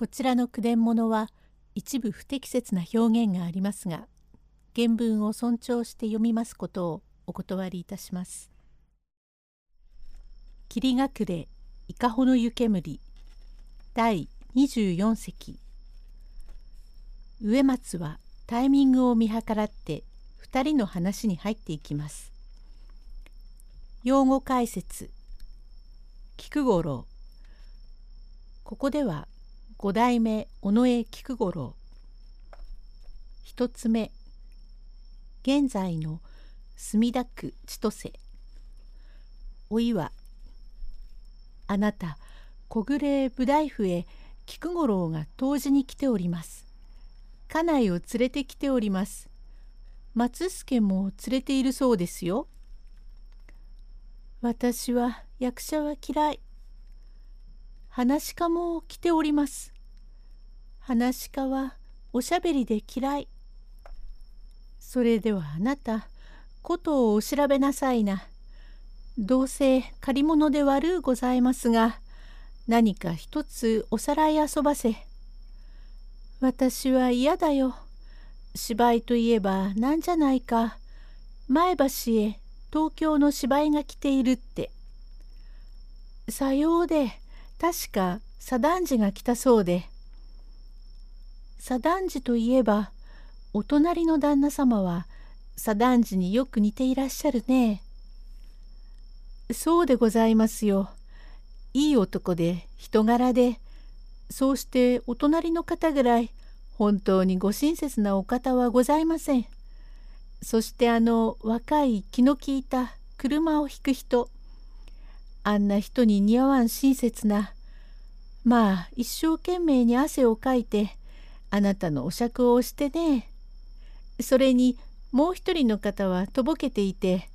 こちらの句伝物は一部不適切な表現がありますが原文を尊重して読みますことをお断りいたします。霧隠れ伊香保の湯煙第24席植松はタイミングを見計らって2人の話に入っていきます。用語解説菊五郎ここでは五代目尾上菊五郎。一つ目現在の墨田区千歳。おいはあなた小暮武大夫へ菊五郎が当時に来ております。家内を連れてきております。松助も連れているそうですよ。私は役者は嫌い。話家も来ております。話家はおしゃべりで嫌い。それではあなた、ことをお調べなさいな。どうせ借り物で悪うございますが、何か一つおさらい遊ばせ。私は嫌だよ。芝居といえばなんじゃないか。前橋へ東京の芝居が来ているって。さようで、確か左団次が来たそうで左団次といえばお隣の旦那様は左団次によく似ていらっしゃるね。そうでございますよ。いい男で人柄でそうしてお隣の方ぐらい本当にご親切なお方はございません。そしてあの若い気の利いた車を引く人あんな人に似合わん親切なまあ一生懸命に汗をかいてあなたのお酌をしてねそれにもう一人の方はとぼけていて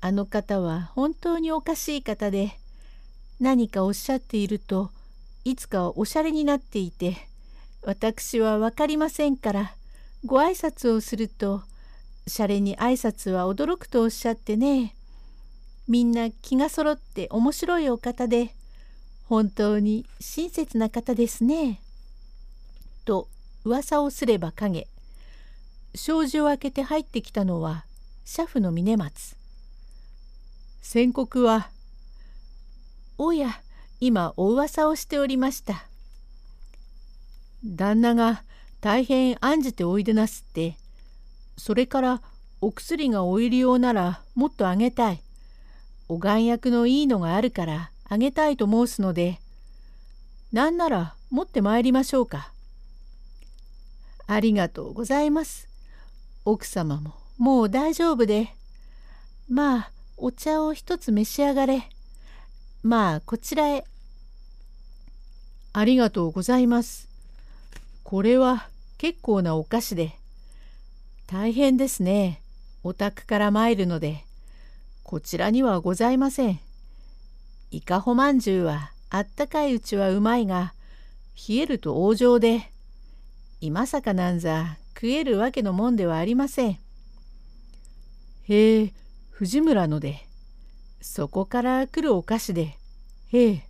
あの方は本当におかしい方で何かおっしゃっているといつかおしゃれになっていて私は分かりませんからご挨拶をするとしゃれに挨拶は驚くとおっしゃってねみんな気がそろって面白いお方で本当に親切な方ですね。と噂をすれば影障子を開けて入ってきたのは車夫の峰松。宣告は「おや今お噂をしておりました」。旦那が大変案じておいでなすってそれからお薬がお入り用ならもっとあげたい。お眼薬のいいのがあるからあげたいと申すので、ななら持ってまいりましょうか。ありがとうございます。奥様ももう大丈夫で。まあ、お茶を一つ召し上がれ。まあ、こちらへ。ありがとうございます。これは結構なお菓子で。大変ですね。お宅から参るので。こちらにはございません。いかほまんじゅうはあったかいうちはうまいが冷えると往生で今さかなんざ食えるわけのもんではありません。へえ藤村のでそこから来るお菓子でへえ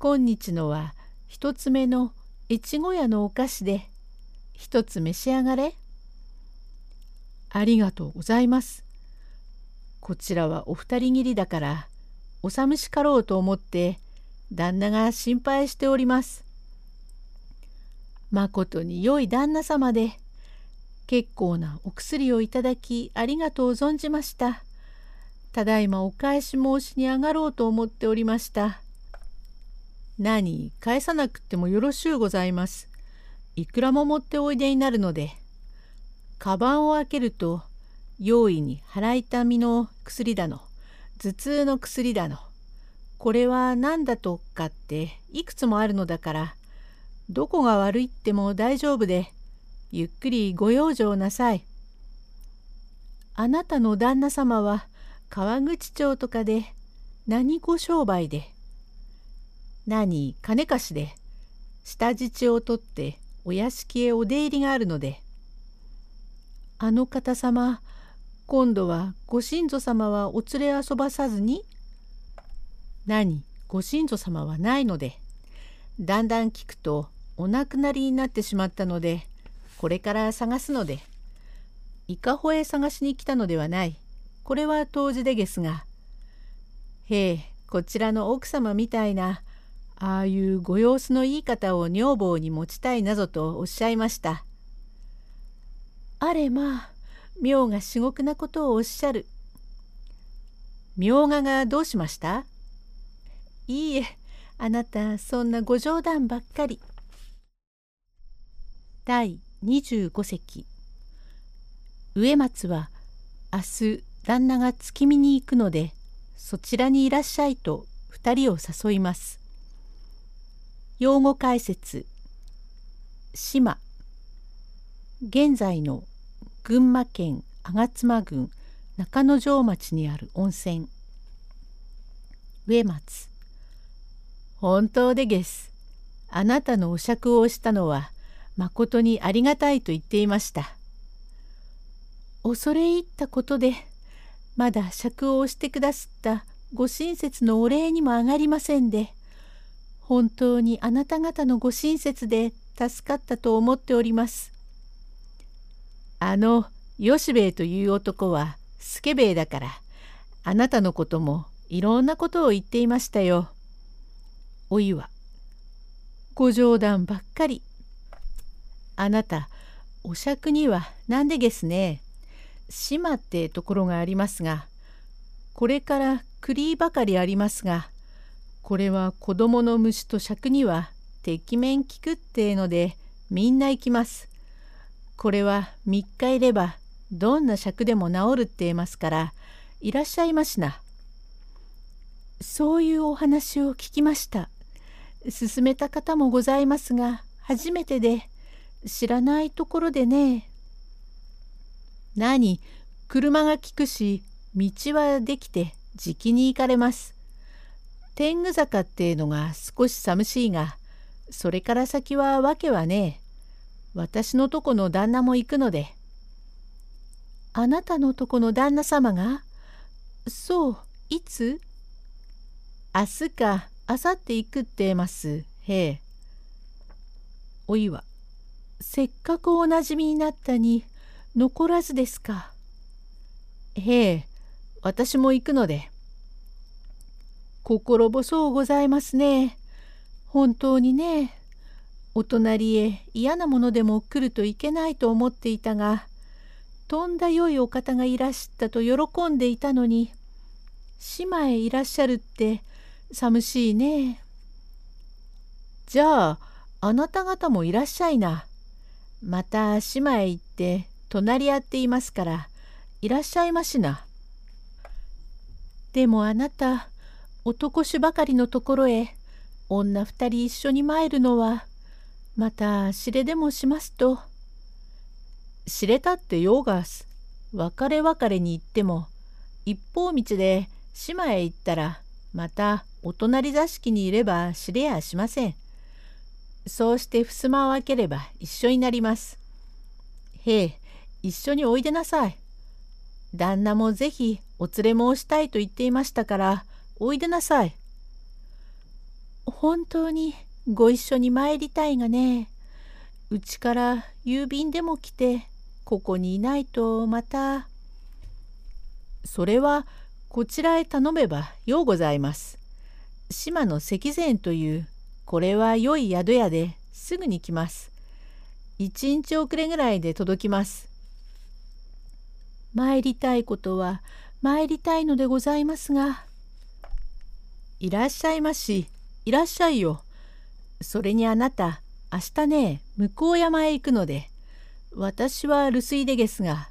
今日のは一つ目の越後屋のお菓子で一つ召し上がれ。ありがとうございます。こちらはお二人きりだからお寂しかろうと思って旦那が心配しております。まことに良い旦那様で結構なお薬をいただきありがとう存じました。ただいまお返し申しに上がろうと思っておりました。何返さなくてもよろしゅうございます。いくらも持っておいでになるので。カバンを開けると用意に腹痛みの薬だの頭痛の薬だの。これは何だとかっていくつもあるのだから、どこが悪いっても大丈夫で、ゆっくりご養生なさい。あなたの旦那様は川口町とかで何ご商売で。何金貸しで下地を取ってお屋敷へお出入りがあるので。あの方様今度はご神祖様はお連れ遊ばさずに何ご神祖様はないのでだんだん聞くとお亡くなりになってしまったのでこれから探すので伊香保へ探しに来たのではないこれは当時でですがへえこちらの奥様みたいなああいうご様子のいい方を女房に持ちたいなぞとおっしゃいました。あれまあ妙が至極なことをおっしゃる。妙画がどうしました？いいえあなたそんなご冗談ばっかり。第25席。植松は明日旦那が月見に行くのでそちらにいらっしゃいと2人を誘います。用語解説。島。現在の群馬県吾妻郡中之条町にある温泉。植松。本当でげす。あなたのお酌をしたのはまことにありがたいと言っていました恐れ入ったことでまだ酌を押してくだすったご親切のお礼にも上がりませんで本当にあなた方のご親切で助かったと思っております。あの吉兵衛という男は助兵衛だからあなたのこともいろんなことを言っていましたよ。おいはご冗談ばっかり。あなたお酌には何でですね？島ってところがありますがこれから栗ばかりありますがこれは子供の虫と尺にはてきめん効くってえのでみんな行きます。これは3日いればどんな尺でも治るって言いますからいらっしゃいましな。そういうお話を聞きました。勧めた方もございますが初めてで知らないところでね。何？車が利くし道はできてじきに行かれます。天狗坂っていうのが少し寂しいが、それから先はわけはねえ。私のとこの旦那も行くので。あなたのとこの旦那様がそう、いつ？明日か明後日行くってます。へえ。おいは、せっかくおなじみになったに残らずですか？へえ、私も行くので。心細うございますね。本当にね。お隣へ嫌なものでも来るといけないと思っていたが、とんだ良いお方がいらしたと喜んでいたのに、島へいらっしゃるって寂しいね。じゃあ、あなた方もいらっしゃいな。また島へ行って隣り合っていますから、いらっしゃいましな。でもあなた、男衆ばかりのところへ女二人一緒に参るのはまた知れでもしますと知れたってようがす別れ別れに行っても一方道で島へ行ったらまたお隣座敷にいれば知れやしません。そうして襖を開ければ一緒になります。へえ、一緒においでなさい。旦那もぜひお連れ申したいと言っていましたから、おいでなさい。本当にご一緒に参りたいがね、うちから郵便でも来て、ここにいないとまた。それはこちらへ頼めばようございます。島の石前という、これは良い宿屋ですぐに来ます。一日遅れぐらいで届きます。参りたいことは参りたいのでございますが、いらっしゃいまし、いらっしゃいよ。それにあなた、明日ね、向山へ行くので、私は留守居でですが、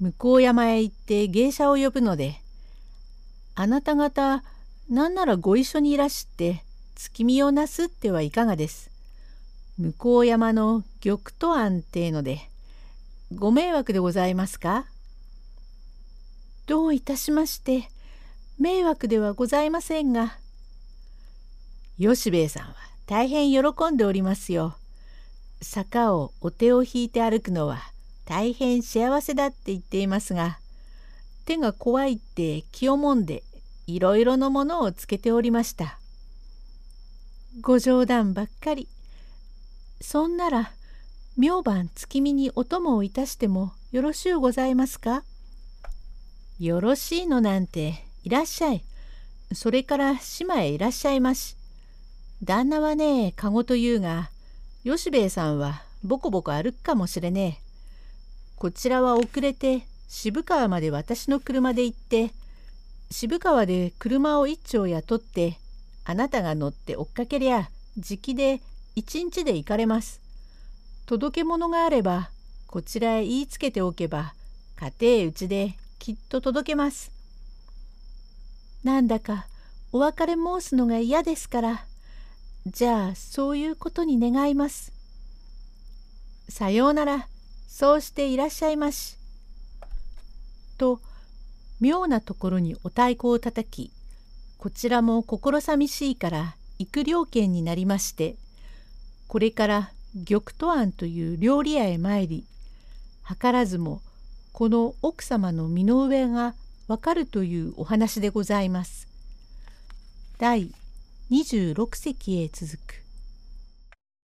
向山へ行って芸者を呼ぶので、あなた方、なんならご一緒にいらして、月見をなすってはいかがです。向山の玉と庵ってので、ご迷惑でございますか？どういたしまして、迷惑ではございませんが。吉兵衛さんは大変喜んでおりますよ。坂をお手を引いて歩くのは大変幸せだって言っていますが、手が怖いって気をもんでいろいろのものをつけておりました。ご冗談ばっかり。そんなら明晩月見にお供をいたしてもよろしゅうございますか？よろしいのなんていらっしゃい。それから島へいらっしゃいまし。旦那はねえ籠というが吉兵衛さんはボコボコ歩くかもしれねえ。こちらは遅れて渋川まで私の車で行って渋川で車を一丁雇ってあなたが乗って追っかけりゃじきで一日で行かれます。届け物があればこちらへ言いつけておけば家庭うちできっと届けます。なんだかお別れ申すのが嫌ですからじゃあそういうことに願います。さようならそうしていらっしゃいまし。と妙なところにお太鼓をたたきこちらも心寂しいから育料券になりましてこれから玉都庵という料理屋へ参り図らずもこの奥様の身の上がわかるというお話でございます。第26席へ続く